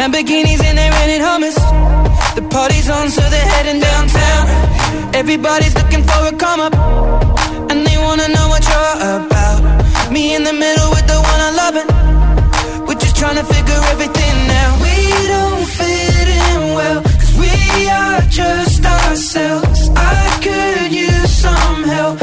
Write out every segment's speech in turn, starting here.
Lamborghinis and they rented hummus. The party's on, so they're heading downtown. Everybody's looking for a come up, and they wanna know what you're about. Me in the middle with the one I love. We're just trying to figure everything out. We don't fit in well, cause we are just ourselves. I could use some help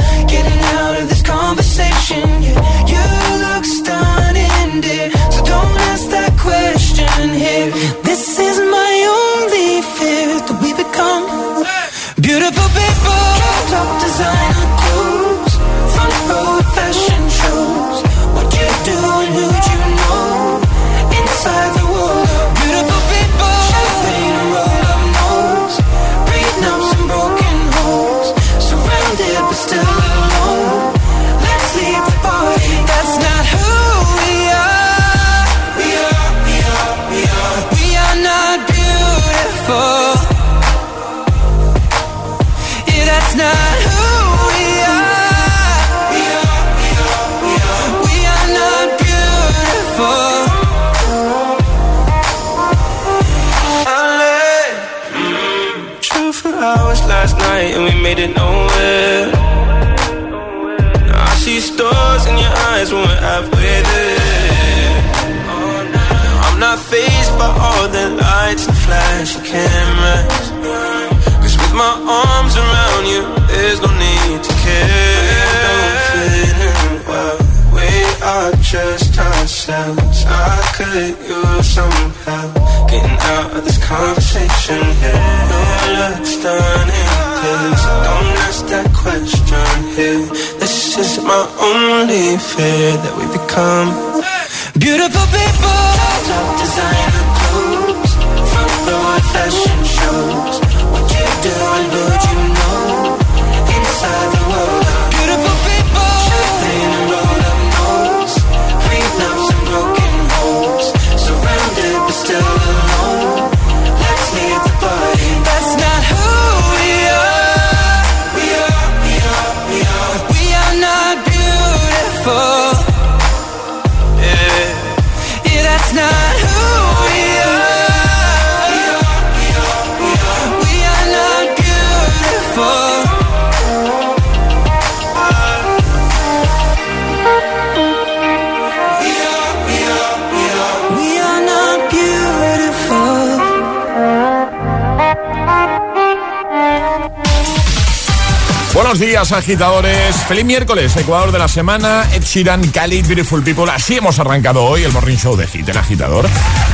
días, agitadores. Feliz miércoles, Ecuador de la semana. Ed Sheeran, Cali, Beautiful People. Así hemos arrancado hoy el Morning Show de Hit, el agitador.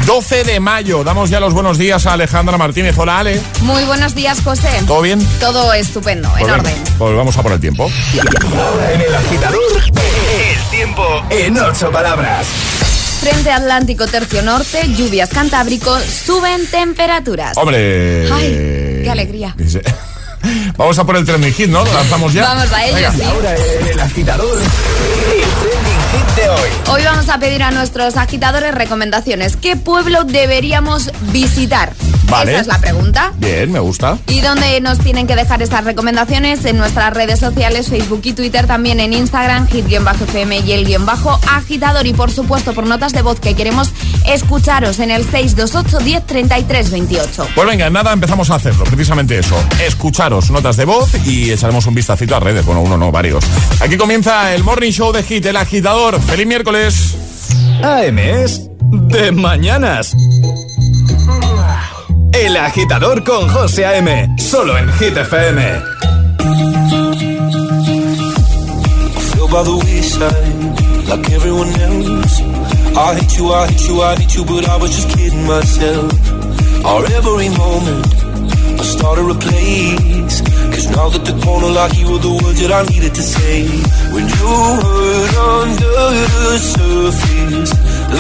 12 de mayo. Damos ya los buenos días a Alejandra Martínez. Hola, Ale. Muy buenos días, José. ¿Todo bien? Todo estupendo, en Pues orden. Pues vamos a por el tiempo. En el agitador, el tiempo en ocho palabras. Frente Atlántico Tercio Norte, lluvias Cantábrico, suben temperaturas. Hombre. Ay, qué alegría. Vamos a por el trending hit, ¿no? ¿Lo lanzamos ya? Vamos a ello, sí. Ahora el agitador, el trending hit de hoy. Hoy vamos a pedir a nuestros agitadores recomendaciones. ¿Qué pueblo deberíamos visitar? Vale. Esa es la pregunta. Bien, me gusta. ¿Y dónde nos tienen que dejar estas recomendaciones? En nuestras redes sociales, Facebook y Twitter, también en Instagram, hit-fm y el guion bajo agitador. Y por supuesto, por notas de voz que queremos escucharos en el 628 10 33 28. Pues venga, en nada empezamos a hacerlo, precisamente eso. Escucharos notas de voz y echaremos un vistacito a redes. Bueno, uno no, varios. Aquí comienza el Morning Show de Hit, el agitador. ¡Feliz miércoles! AM es de mañanas. El agitador con José A.M. Solo en Hit FM. by the wayside, like everyone else. I hate you, I hate you, I hate you, but I was just kidding myself. Our every moment, I started a place. Cause now that the corner lock, you were the words that I needed to say. When you hurt under the surface,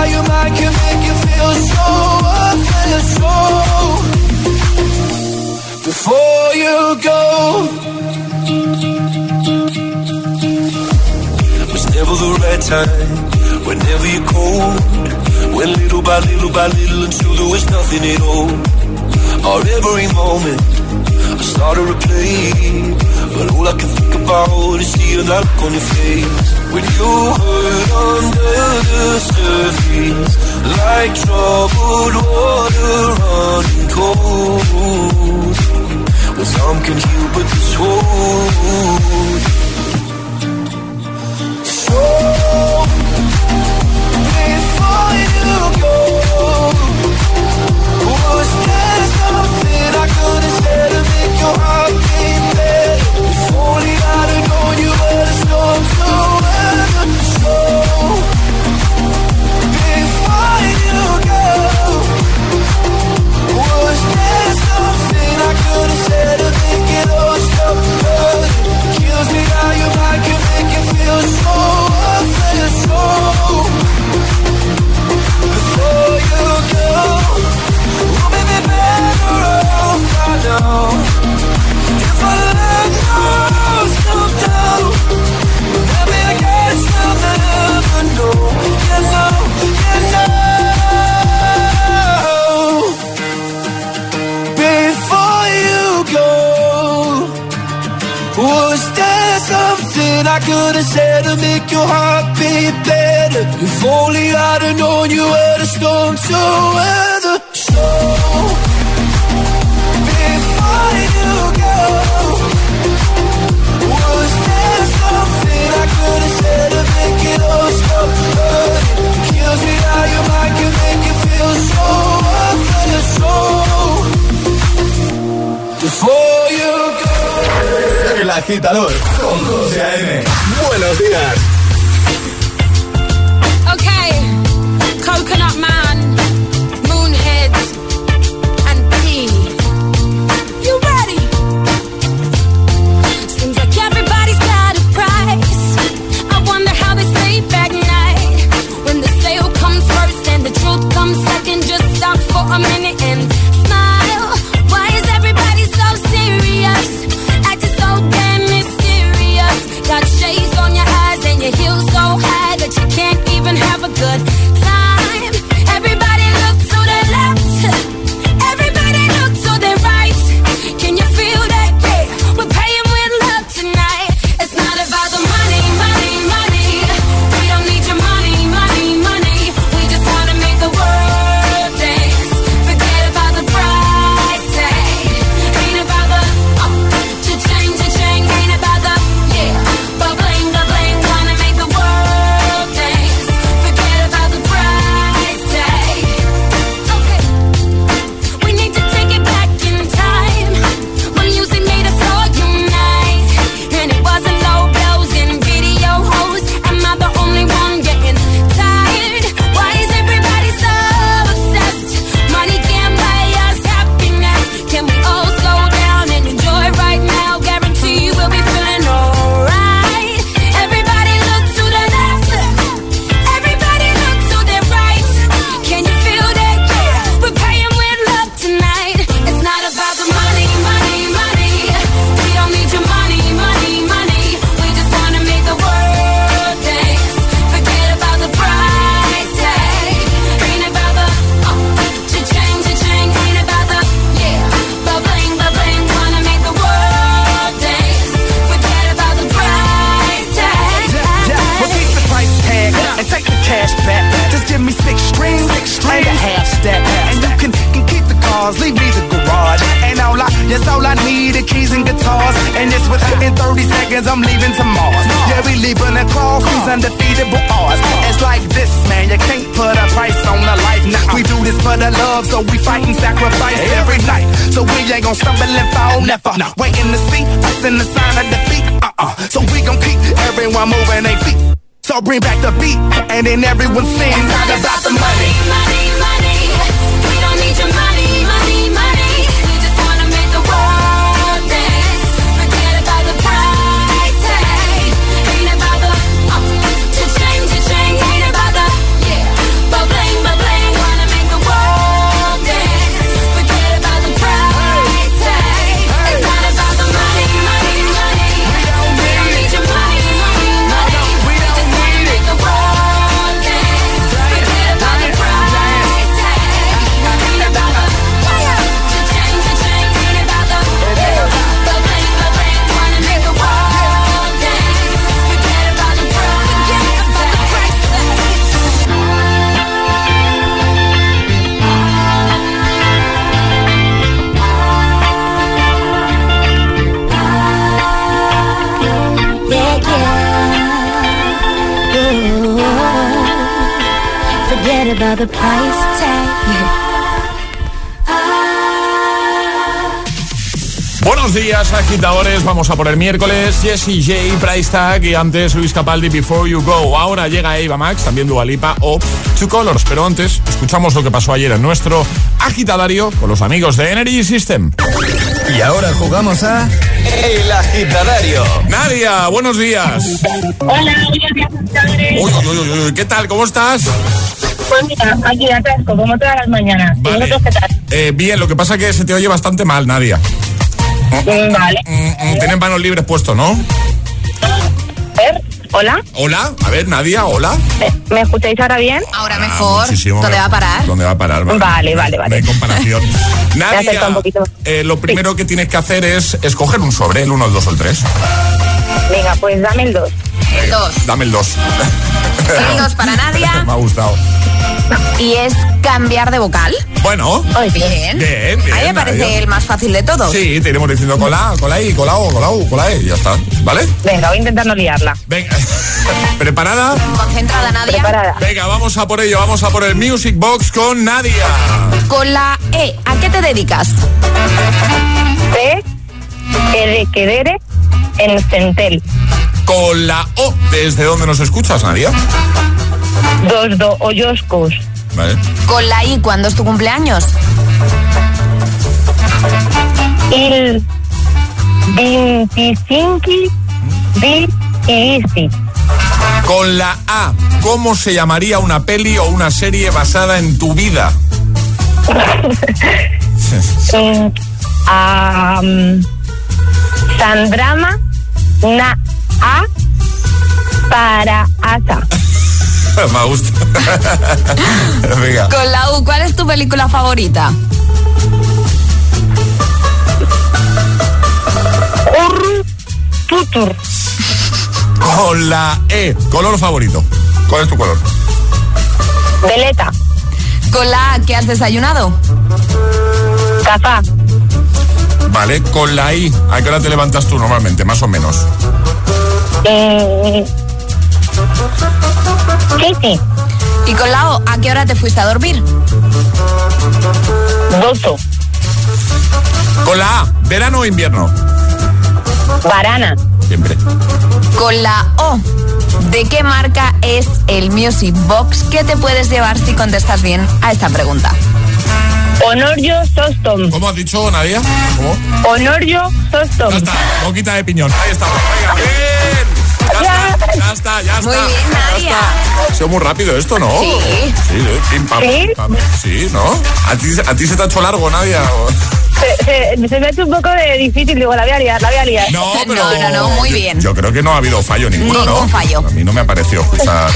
how your mind can make you feel so worthless. So before you go, was never the right time. Whenever you're cold, went little by little by little until there was nothing at all. Our every moment, I started to play, but all I can think about is seeing that look on your face when you hurt under the surface, like troubled water running cold. Well, some can heal, but this won't. So before you go, was there something I could have said to make your heart beat better? If only I'd have known you were the storm to Kills me how your mind can make you feel. So You before you go, to make you feel so you go. El agitador con José A.M. Buenos días. Agitadores. Vamos a por el miércoles. Jessie J, Price Tag y antes Luis Capaldi, Before You Go. Ahora llega Eva Max, también Dualipa o Two Colors. Pero antes, escuchamos lo que pasó ayer en nuestro agitadario con los amigos de Energy System. Y ahora jugamos a El Agitadario. Nadia, buenos días. Hola, buenos días, agitadores. Uy, uy, uy, uy, ¿qué tal? ¿Cómo estás? Pues mira, aquí atrasco, como todas las mañanas. ¿Y Vale. vosotros qué tal? Eh, bien, lo que pasa es que se te oye bastante mal, Nadia. Vale. Mm, mm, Tienen manos libres puesto, ¿no? A ver, hola. Hola, a ver, Nadia, hola. ¿Me, escucháis ahora bien? Ahora Ah, mejor. muchísimo ¿Dónde va a parar? ¿Dónde va a parar? Vale, vale, vale. No hay comparación. Nadia, un poquito. eh, lo primero que tienes que hacer es escoger un sobre, el 1, el 2 o el 3. Venga, pues dame el 2. El 2. Dame el 2. El 2 para Nadia. Me ha gustado. Y es cambiar de vocal. Bueno, Bien. Bien, bien, A mí me parece el más fácil de todos. sí, te iremos diciendo con la, con la I, con la O, con la U, con la E, ya está. ¿Vale? Venga, voy a intentar no liarla. Venga. ¿Preparada? Concentrada, Nadia. Preparada. Venga, vamos a por ello, vamos a por el Music Box con Nadia. Con la E, ¿a qué te dedicas? T, E de quedere, en centel. Con la O, ¿desde dónde nos escuchas, Nadia? Dos do hoyoscos. Vale. Con la I, ¿cuándo es tu cumpleaños? Il 25 di Iristi. Con la A, ¿cómo se llamaría una peli o una serie basada en tu vida? Am, Sandrama na a para asa. Me gusta. Con la U, ¿cuál es tu película favorita? Horror Tutor. Con la E, color favorito. ¿Cuál es tu color? Veleta. Con la A, ¿qué has desayunado? Cafá. Vale, con la I, ¿a qué hora te levantas tú normalmente, más o menos? Eh... ¿Y con la O, a qué hora te fuiste a dormir? 12. Con la A, verano o invierno. Barana. Siempre. Con la O, ¿de qué marca es el Music Box que te puedes llevar si contestas bien a esta pregunta? Honorio Sostom. ¿Cómo has dicho, Nadia? ¿Cómo? Honorio Sostom. Ya está, boquita de piñón. Ahí estamos. Venga. Ya está, ya está, ya está. Muy bien, ya Nadia. está. Ha sido muy rápido esto, ¿no? Sí. Sí, sí, pim, pam, pam. Sí, ¿no? ¿A ti, ¿A ti se te ha hecho largo, Nadia? Se, se- se me ha hecho un poco de difícil, digo, la voy a liar, la voy a liar. No, pero... No, no, no, muy bien. Yo creo que no ha habido fallo ninguno, ¿no? Ningún fallo. A mí no me ha parecido escuchar.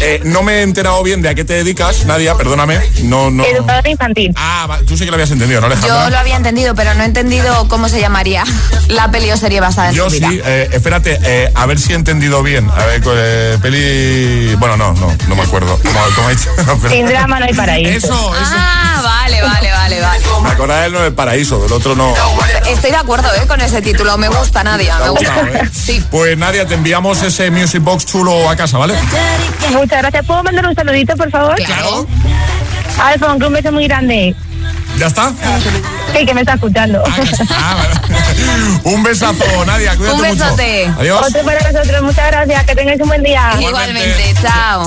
Eh, no me he enterado bien de a qué te dedicas, Nadia, perdóname. No, no... Educadora infantil. Ah, tú sí que lo habías entendido, ¿no, Alejandra? Yo lo había entendido, pero no he entendido cómo se llamaría la peli o serie basada en Yo sí, eh, espérate, eh, a ver si he entendido bien. A ver, eh, peli. Bueno, no, no, no me acuerdo. Como, como he dicho. no, pero- Sin drama no hay paraíso. Eso, eso. Ah, vale, vale, vale, vale. Me acordaba del no del paraíso, paraíso, del otro no. Estoy de acuerdo ¿eh? con ese título, me gusta Nadia, me gusta. ¿eh? Sí. Pues Nadia, te enviamos ese Music Box chulo a casa, ¿vale? Muchas gracias, ¿puedo mandar un saludito, por favor? Claro. Alfonso, un beso muy grande. ¿Ya está? Sí, que me está escuchando. Ah, un besazo, Nadia. Cuídate un besote. Mucho. Adiós. Para nosotros. Muchas gracias. Que tengáis un buen día. Igualmente. Chao.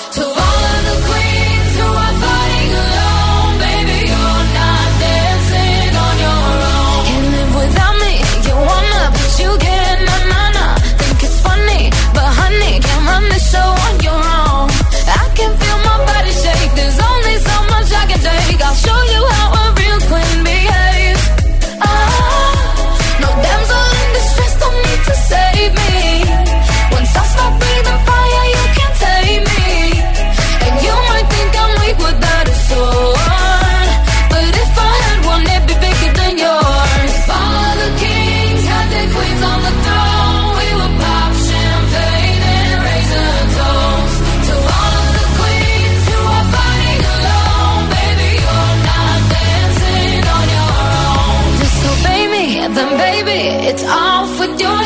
then baby, it's off with your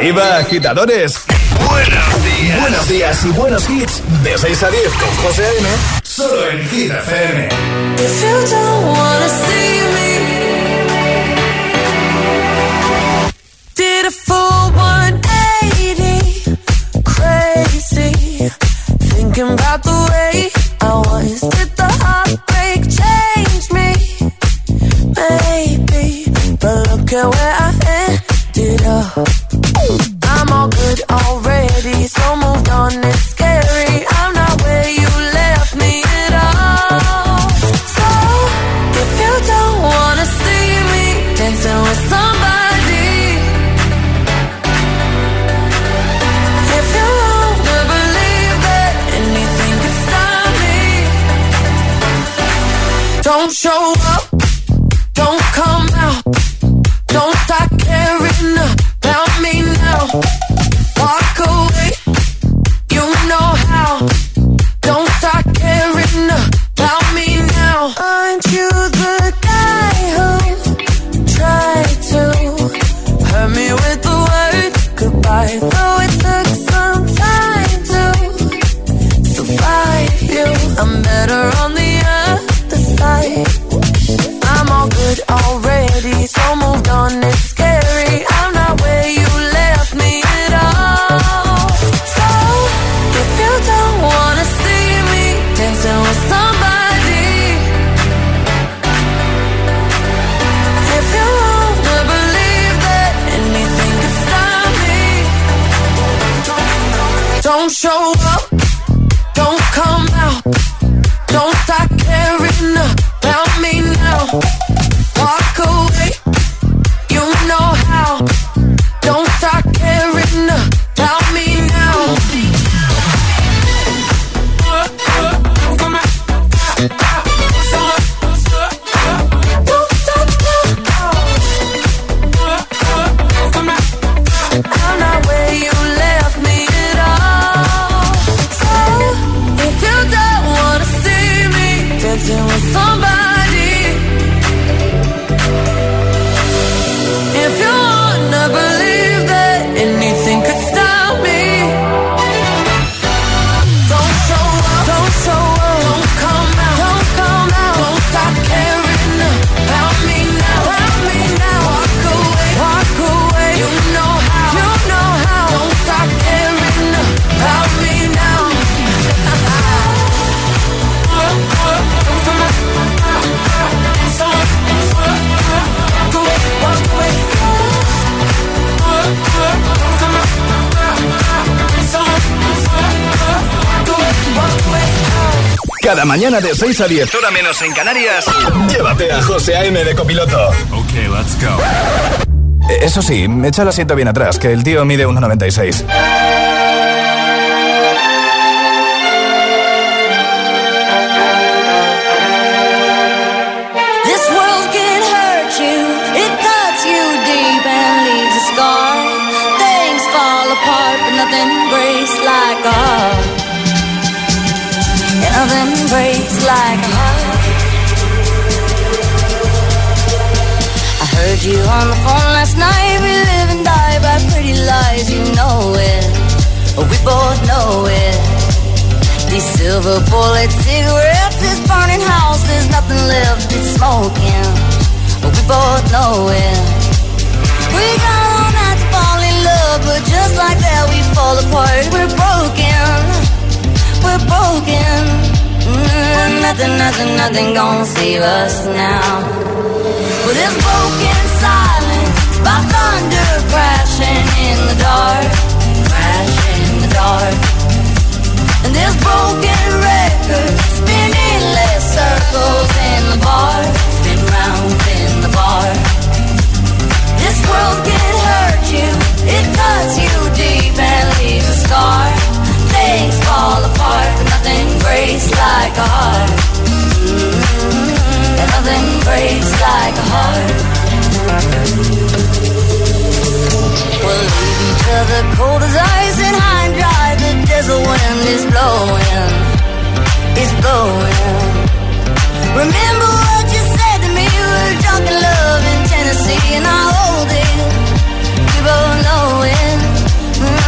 Arriba, agitadores. Buenos días. Buenos días y buenos hits. De 6 a 10 con José A.M. Solo en Hit FM. If you don't wanna see me. Cada mañana de 6 a 10, hora menos en Canarias, llévate a José A.M. de copiloto. Ok, let's go. Eso sí, echa el asiento bien atrás, que el tío mide 1,96. This world can hurt you, it cuts you deep and leaves a scar. Things fall apart, but nothing breaks like a heart. Nothing breaks like a heart. I heard you on the phone last night. We live and die by pretty lies, you know it. We both know it. These silver bullet cigarettes, this burning house, there's nothing left, it's smoking. We both know it. We got all night to fall in love, but just like that we fall apart. We're broken, nothing, nothing, nothing gonna save us now. But this broken silence by thunder crashing in the dark, crashing in the dark. And this broken record spinning less circles in the bar, spin round in the bar. This world can hurt you, it cuts you deep and leaves a scar. Things fall apart, but nothing breaks like a heart. And nothing breaks like a heart. We'll leave each other cold as ice and high and dry. The desert wind is blowing, it's blowing. Remember what you said to me? We were drunk in love in Tennessee, and I hold it. We both know it.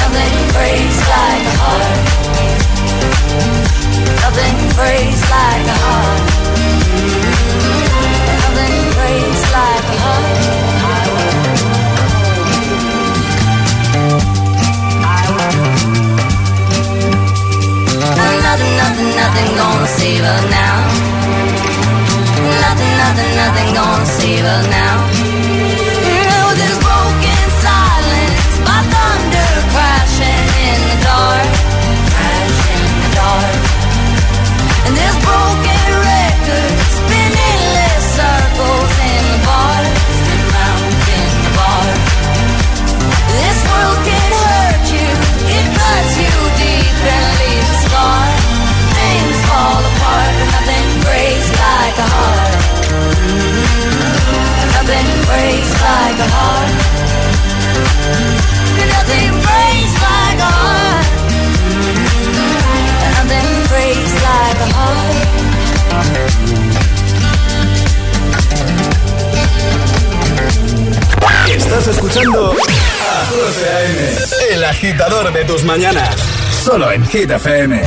Nothing breaks like a heart. Nothing breaks like a heart. Nothing breaks like a heart. Nothing, nothing, nothing gonna save us now. Nothing, nothing, nothing gonna save us now. Estás escuchando el agitador de tus mañanas, solo en Hit FM.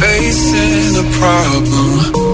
Facing a problem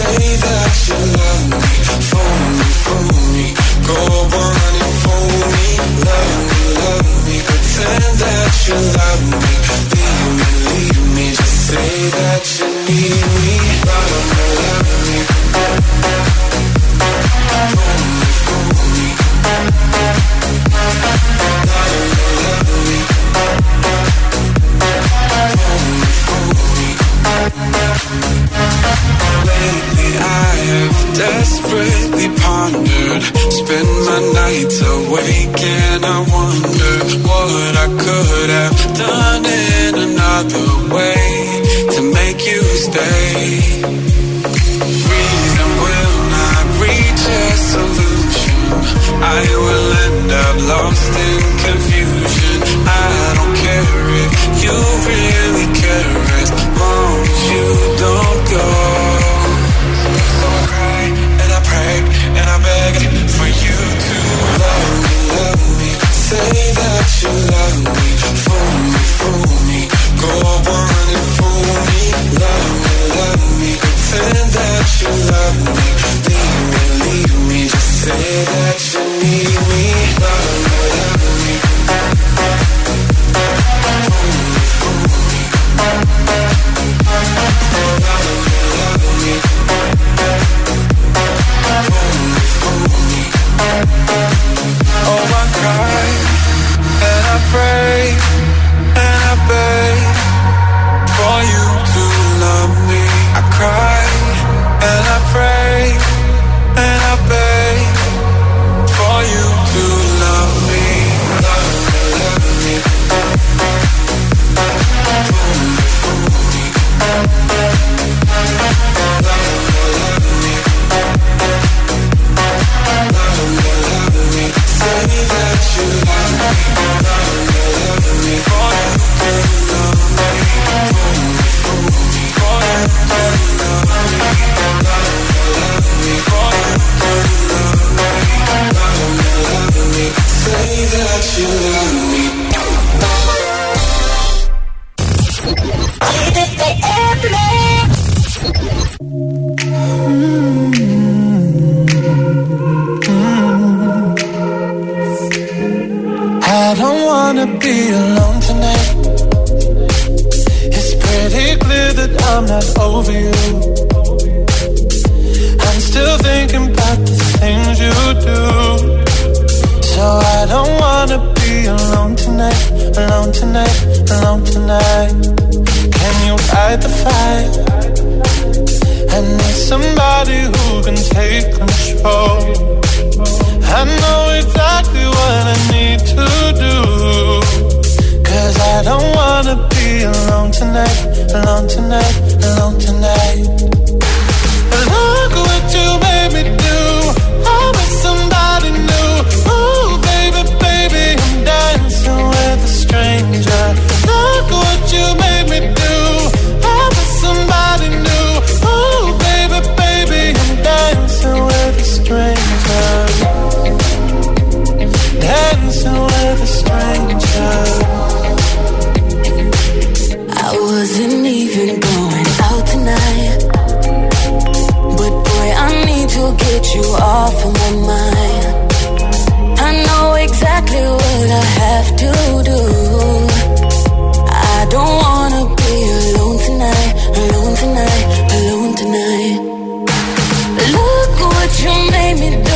say that you love me. Phone me, phone. Go on and phone me. Love me, love me. That you love me. Leave me, leave me. Just say that you need me. you made me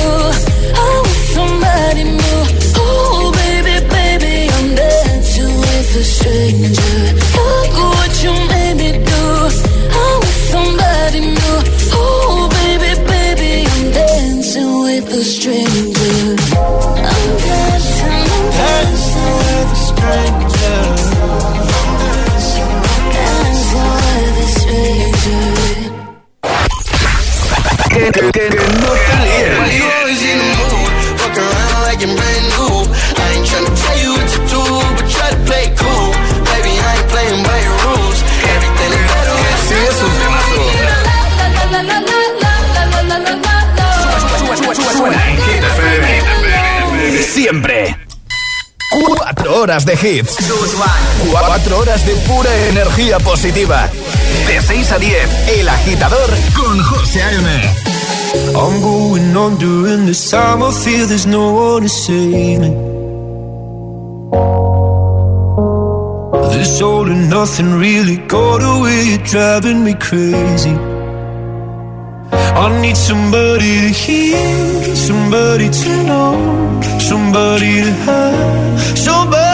horas de hits. Cuatro horas de pura energía positiva. De 6 a 10, El Agitador con José A.M. I'm going on during this time. I feel there's no one to save me. This all and nothing really got away. You're driving me crazy. I need somebody to hear, somebody to know, somebody to have, somebody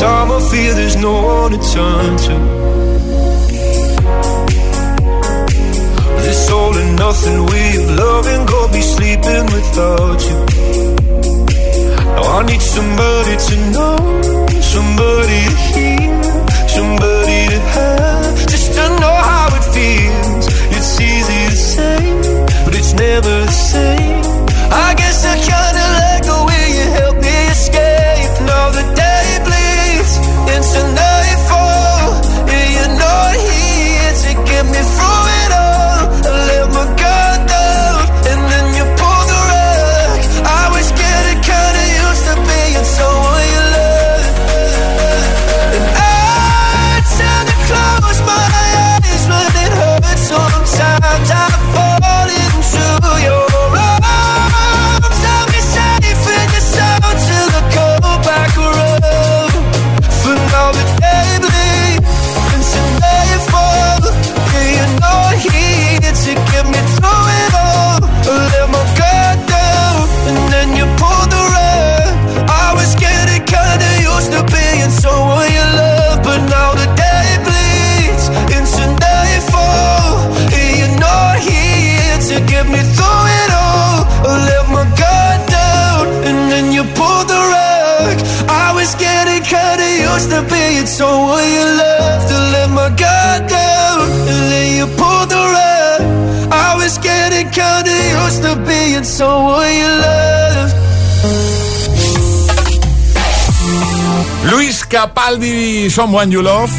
time. I feel there's no one to turn to. This all and nothing way of loving, go be sleeping without you. Now I need somebody to know, somebody you. To my down. Luis Capaldi, Someone You Love.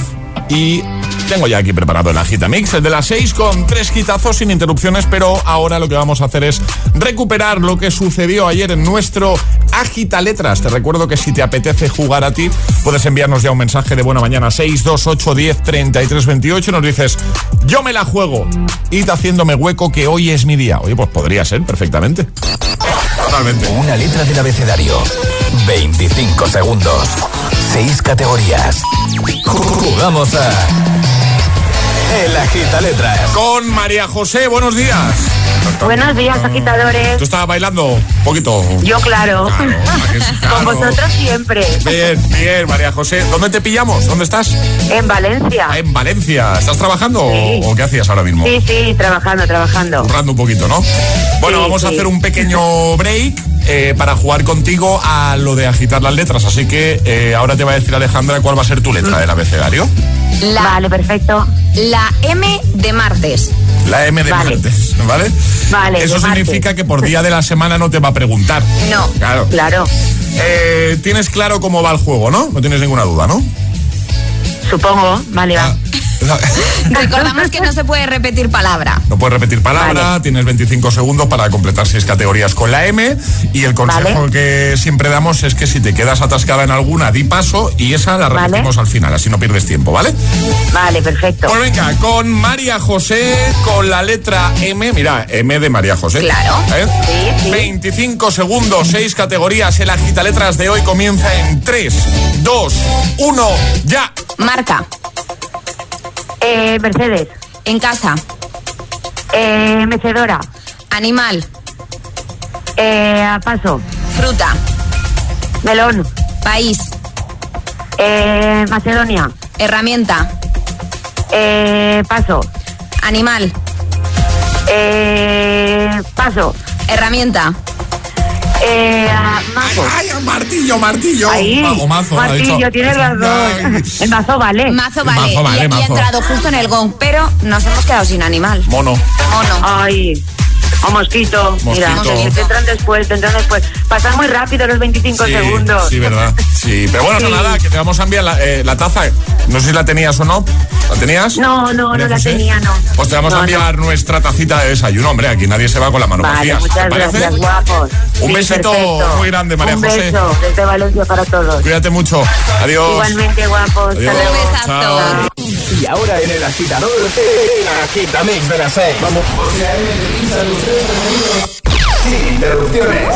Y tengo ya aquí preparado el Agitamix, el de las 6 con tres quitazos sin interrupciones, pero ahora lo que vamos a hacer es recuperar lo que sucedió ayer en nuestro Agita Letras. Te recuerdo que si te apetece jugar a ti, puedes enviarnos ya un mensaje de buena mañana 628 10 33 28 nos dices, yo me la juego, id haciéndome hueco que hoy es mi día. Oye, pues podría ser perfectamente. Totalmente. Una letra del abecedario. 25 segundos. 6 categorías. Jugamos a. El Agita Letras. Con María José, buenos días. Buenos días, agitadores. ¿Tú estabas bailando? Un poquito. Yo, claro. Con vosotros siempre. Bien, bien, María José. ¿Dónde te pillamos? ¿Dónde estás? En Valencia. Ah, En Valencia. ¿Estás trabajando o- o qué hacías ahora mismo? Sí, sí, trabajando, trabajando. Currando un poquito, ¿no? Bueno, Sí, vamos a hacer un pequeño break eh, para jugar contigo a lo de agitar las letras. Así que eh, ahora te va a decir Alejandra cuál va a ser tu letra del abecedario. La, Vale, perfecto. la M de martes. La M de Vale. martes, ¿vale? Vale, Eso martes. significa que por día de la semana no te va a preguntar. No. Claro. Claro, Eh, tienes claro cómo va el juego, ¿no? No tienes ninguna duda, ¿no? supongo. Vale, va. Recordamos que no se puede repetir palabra. No puedes repetir palabra, tienes 25 segundos para completar seis categorías con la M y el consejo Vale. que siempre damos es que si te quedas atascada en alguna, di paso y esa la Vale. repetimos al final, así no pierdes tiempo, ¿vale? Vale, perfecto. Pues venga, con María José, con la letra M, mira, M de María José. Claro. ¿Eh? Sí, sí. 25 segundos, seis categorías, el agita letras de hoy comienza en 3, 2, 1, ya. Marca. Eh, Mercedes. En casa. Eh, mecedora. Animal. Eh, paso. Fruta. Melón. País. Eh, Macedonia. Herramienta. Eh, paso. Animal. Eh, paso. Herramienta. Eh, mazo. Ay, martillo, martillo. Ahí. Ma- o mazo, Martillo, tienes razón. El mazo vale. Mazo vale. Mazo vale, y, y mazo. ha entrado justo en el gong, pero nos hemos quedado sin animal. Mono. Mono. Ay. O mosquito. Mira, Mosquito. te entran después, te entran después. Pasan muy rápido los 25 Sí, segundos. Sí, verdad. Sí, pero bueno, no, nada, que te vamos a enviar la, eh, la taza. No sé si la tenías o no. ¿La tenías? No, no, María no la José? tenía, no. Pues te vamos a No, enviar nuestra tacita de desayuno, hombre. Aquí nadie se va con la mano Vale, vacía. ¿Te muchas gracias, guapos. Un Sí, besito perfecto. muy grande, María Un José. beso desde Valencia para todos. Cuídate mucho. Adiós. Igualmente, guapos. Adiós. Hasta luego. Un besazo. Chao. Y ahora en el agitador, el agitamix de las 6. Vamos. Sin interrupciones.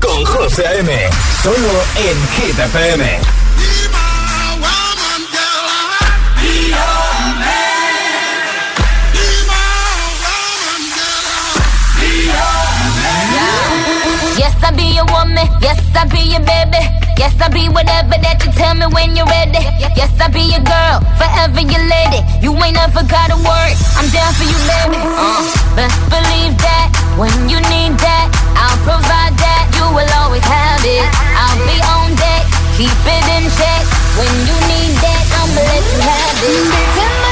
con José A.M. Solo en Hit. Yes, I be your woman. Yes, I be your baby. Yes, I be whatever that you tell me when you're ready. Yes, I be your girl, forever your lady. You ain't never gotta worry. I'm down for you, baby. Uh, best believe that when you need that, provide that. You will always have it. I'll be on deck, keep it in check. When you need that, I'ma let you have it.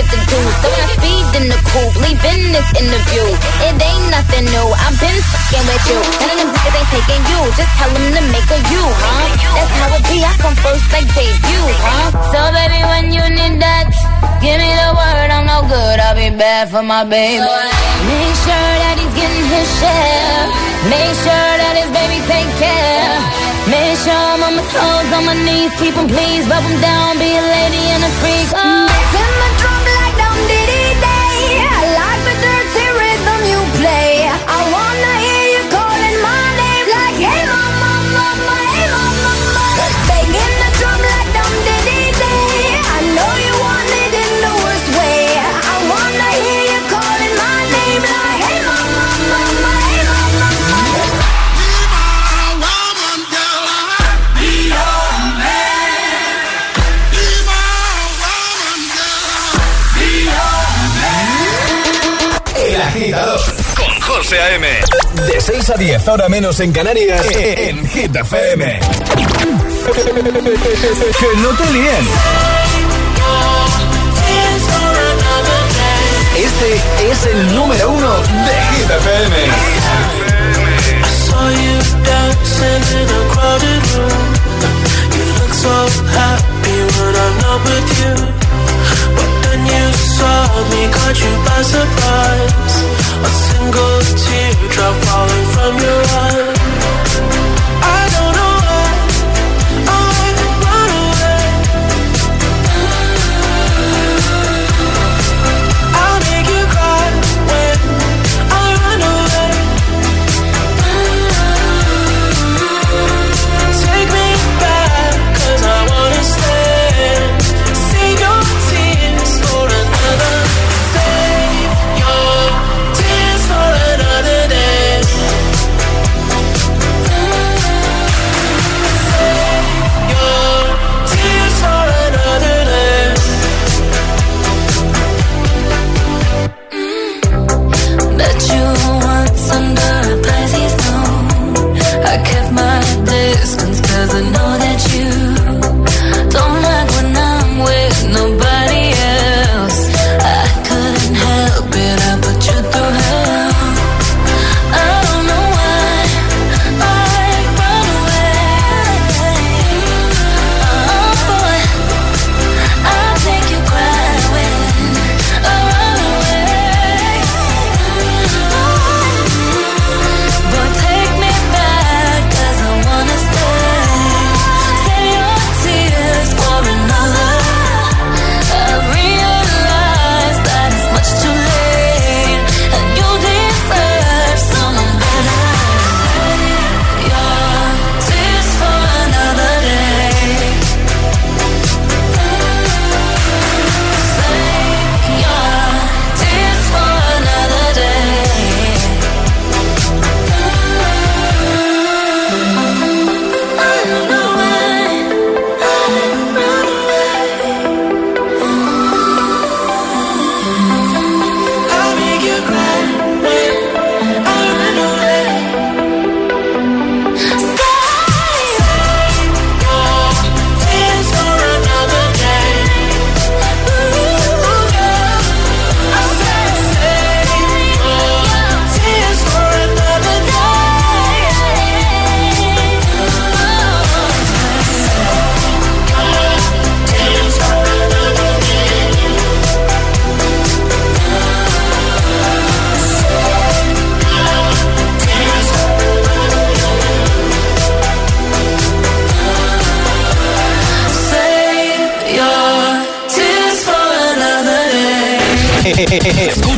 get the juice. So I speed in the coupe, leaving this interview. It ain't nothing new, I've been fucking with you. None of them niggas ain't taking you, just tell them to make a you, huh? That's how it be, I come first like debut, huh? So baby, when you need that, give me the word, I'm no good, I'll be bad for my baby. Make sure that he's getting his share. Make sure that his baby take care. Make sure I'm on my toes, on my knees, keep keep 'em please, rub 'em down, be a lady and a freak. Oh. José A.M. De 6 a 10, ahora menos en Canarias, en Hit FM. Que no te líen. Este es el número uno de Hit FM. saw you dancing in a crowded room. You look so happy when I'm not with you. But then you saw me, caught you by surprise. A single drop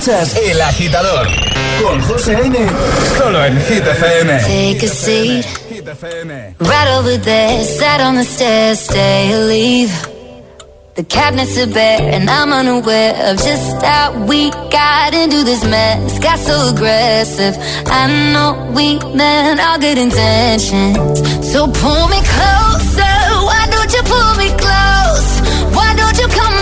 Escuchas El Agitador con José A.M. Solo en Hit FM. Take a seat. Right over there, sat on the stairs, stay or leave. The cabinets are bare, and I'm unaware of just how we got into this mess. Got so aggressive. I know we meant all good intentions. So pull me closer. Why don't you pull me close? Why don't you come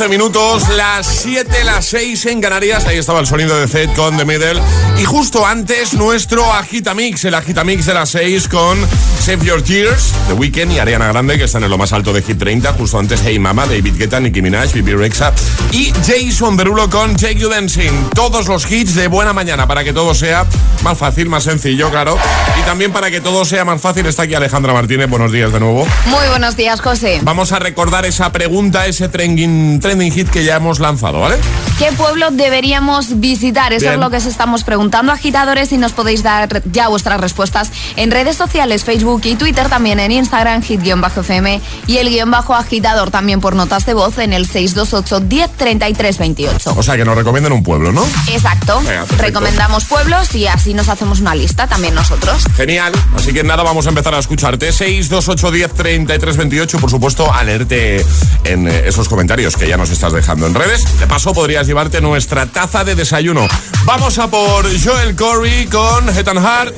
11 minutos, las 7, las 6 en Canarias. Ahí estaba el sonido de Zed con The Middle. Y justo antes, nuestro Agitamix, el Agitamix de las 6 con Save Your Tears, The Weeknd y Ariana Grande, que están en lo más alto de Hit 30. Justo antes, Hey Mama, David Guetta, Nicki Minaj, Bibi Rexa y Jason Derulo con Take You Dancing. Todos los hits de buena mañana para que todo sea más fácil, más sencillo, claro. Y también para que todo sea más fácil, está aquí Alejandra Martínez. Buenos días de nuevo. Muy buenos días, José. Vamos a recordar esa pregunta, ese trending, trending hit que ya hemos lanzado, ¿vale? ¿Qué pueblo deberíamos visitar? Eso Bien. es lo que os estamos preguntando, agitadores, y nos podéis dar ya vuestras respuestas en redes sociales, Facebook y Twitter, también en Instagram, hit-fm y el guion bajo agitador también por notas de voz en el 628 10 33 28. O sea, que nos recomienden un pueblo, ¿no? Exacto. Venga. Recomendamos pueblos y así nos hacemos una lista también nosotros. Genial. Así que nada, vamos a empezar a escucharte. 628 10 33 28. Por supuesto, a leerte en eh, esos comentarios que ya nos estás dejando en redes. De paso, podrías llevarte nuestra taza de desayuno. Vamos a por Joel Corey con Het and Heart.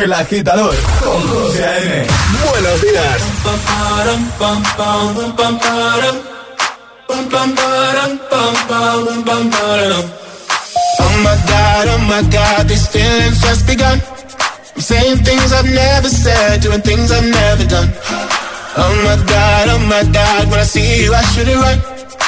El agitador con José A.M. Buenos días. Oh my god, oh my god, these feelings just begun. I'm saying things I've never said, doing things I've never done. Oh my god, oh my god, when I see you, I should it right.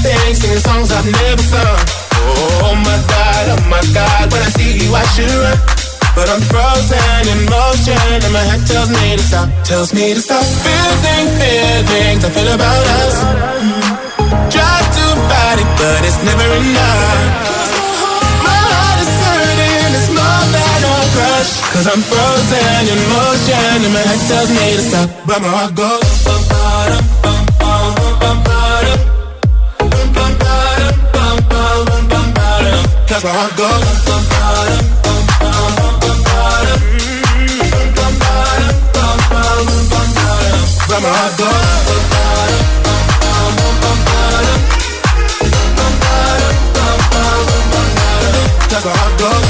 I singing songs I've never sung. Oh, oh my God, oh my God, when I see you I should run. But I'm frozen in motion and my head tells me to stop, tells me to stop. Feeling feelings I feel about us. Try to fight it, but it's never enough. My heart is hurting, it's more than a crush. Cause I'm frozen in motion and my head tells me to stop, but my heart goes. Goes. bum, ba-dum, bum, bum, bum, bum, ba-dum.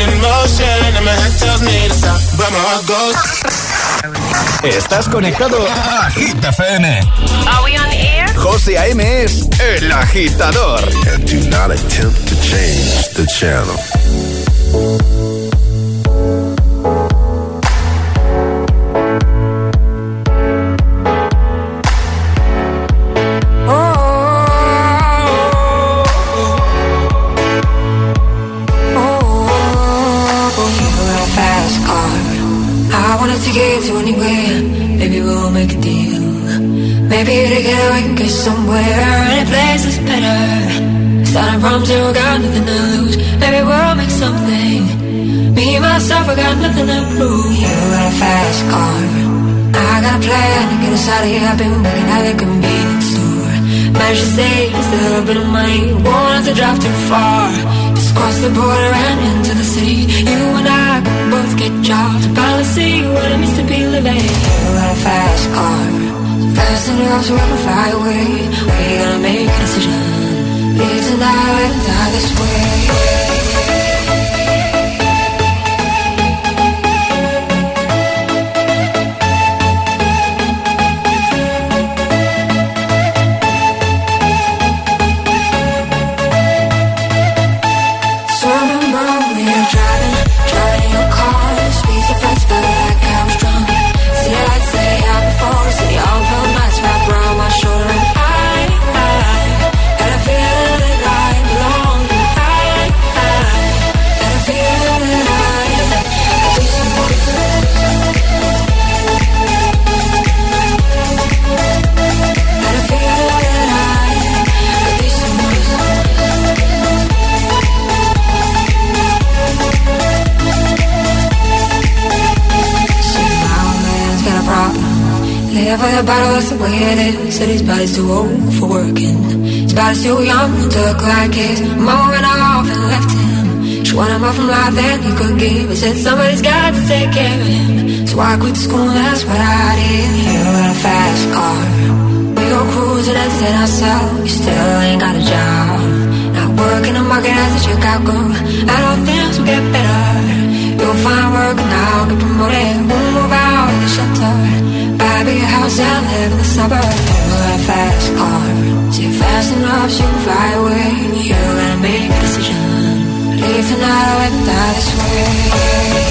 in motion and my head tells me to stop, but my heart goes. Estás conectado a Hit FM. Are we on air? José A.M. es el agitador. And do not attempt to change the channel. Somewhere. Any place is better. Starting from zero, got nothing to lose. Maybe we'll make something. Me and myself, I got nothing to prove. You got a fast car. I got a plan to get us out of here. I've been working at a convenience store. Managed to save just a little bit of money. Won't to drive too far. Just cross the border and into the city. You and I can both get jobs. Finally see what it means to be living. You got a fast car. Fast enough so we can fly away. We gotta make a decision. Live tonight, it die this way. With a bottle, that's the way it is. Said his body's too old for working. His body's too young to look like his. Mama went off and left him. She wanted more from life than he could give. He said somebody's got to take care of him. So I quit school, that's what I did. You got a fast car. We go cruising and set ourselves. You still ain't got a job. Not working the market as a Chicago. I know things will get better. You'll find work now, get promoted. We'll move out of the shelter. House and live in the suburbs. Got a fast car. See fast enough so you can fly away. You gotta make a decision. Leave tonight or die this way.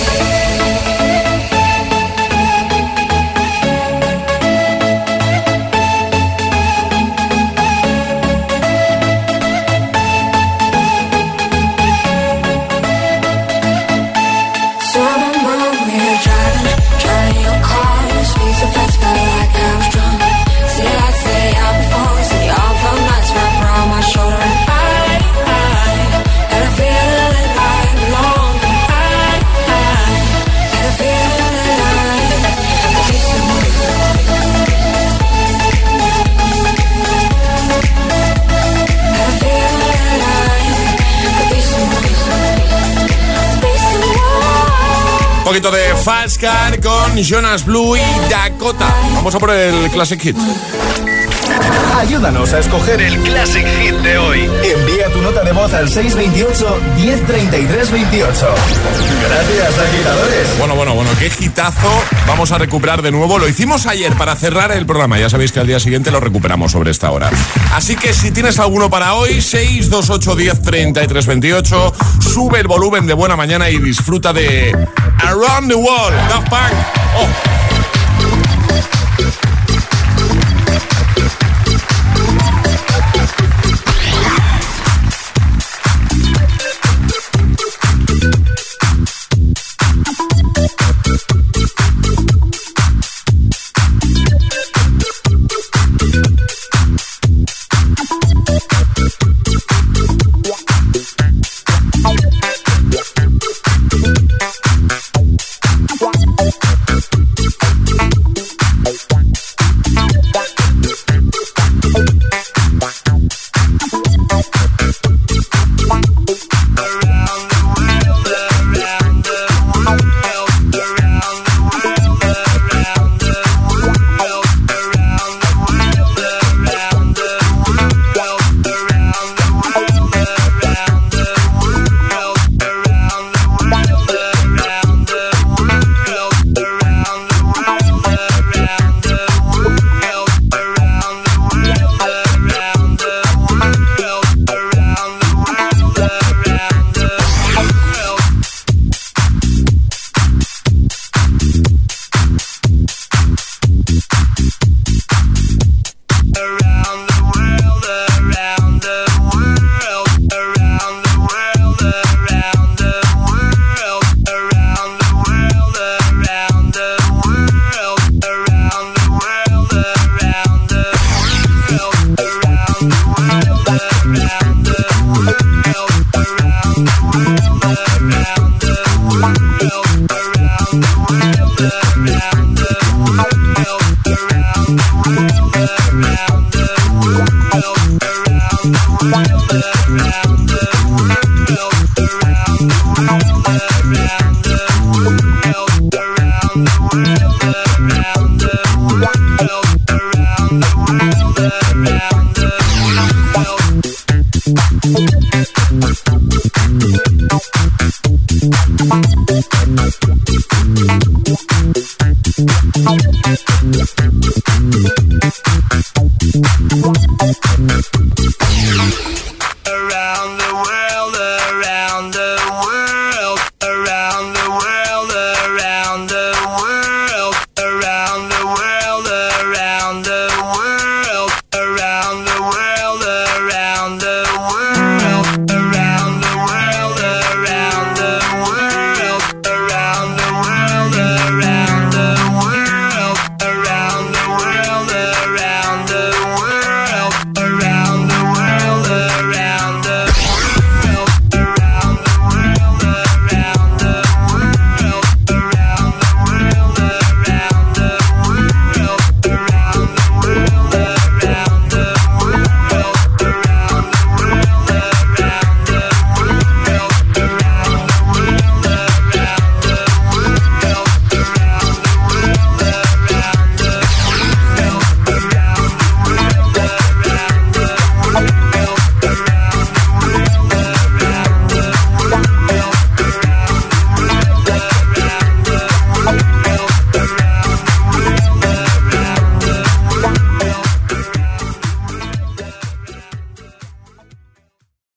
Poquito de Fast Car con Jonas Blue y Dakota. Vamos a por el Classic Hit. Ayúdanos a escoger el Classic Hit de hoy. Envía tu nota de voz al 628 1033 28. Gracias, agitadores. Bueno, bueno, bueno, qué hitazo vamos a recuperar de nuevo. Lo hicimos ayer para cerrar el programa. Ya sabéis que al día siguiente lo recuperamos sobre esta hora. Así que si tienes alguno para hoy, 628 1033 28, sube el volumen de buena mañana y disfruta de Around the World, Daft Punk. Oh.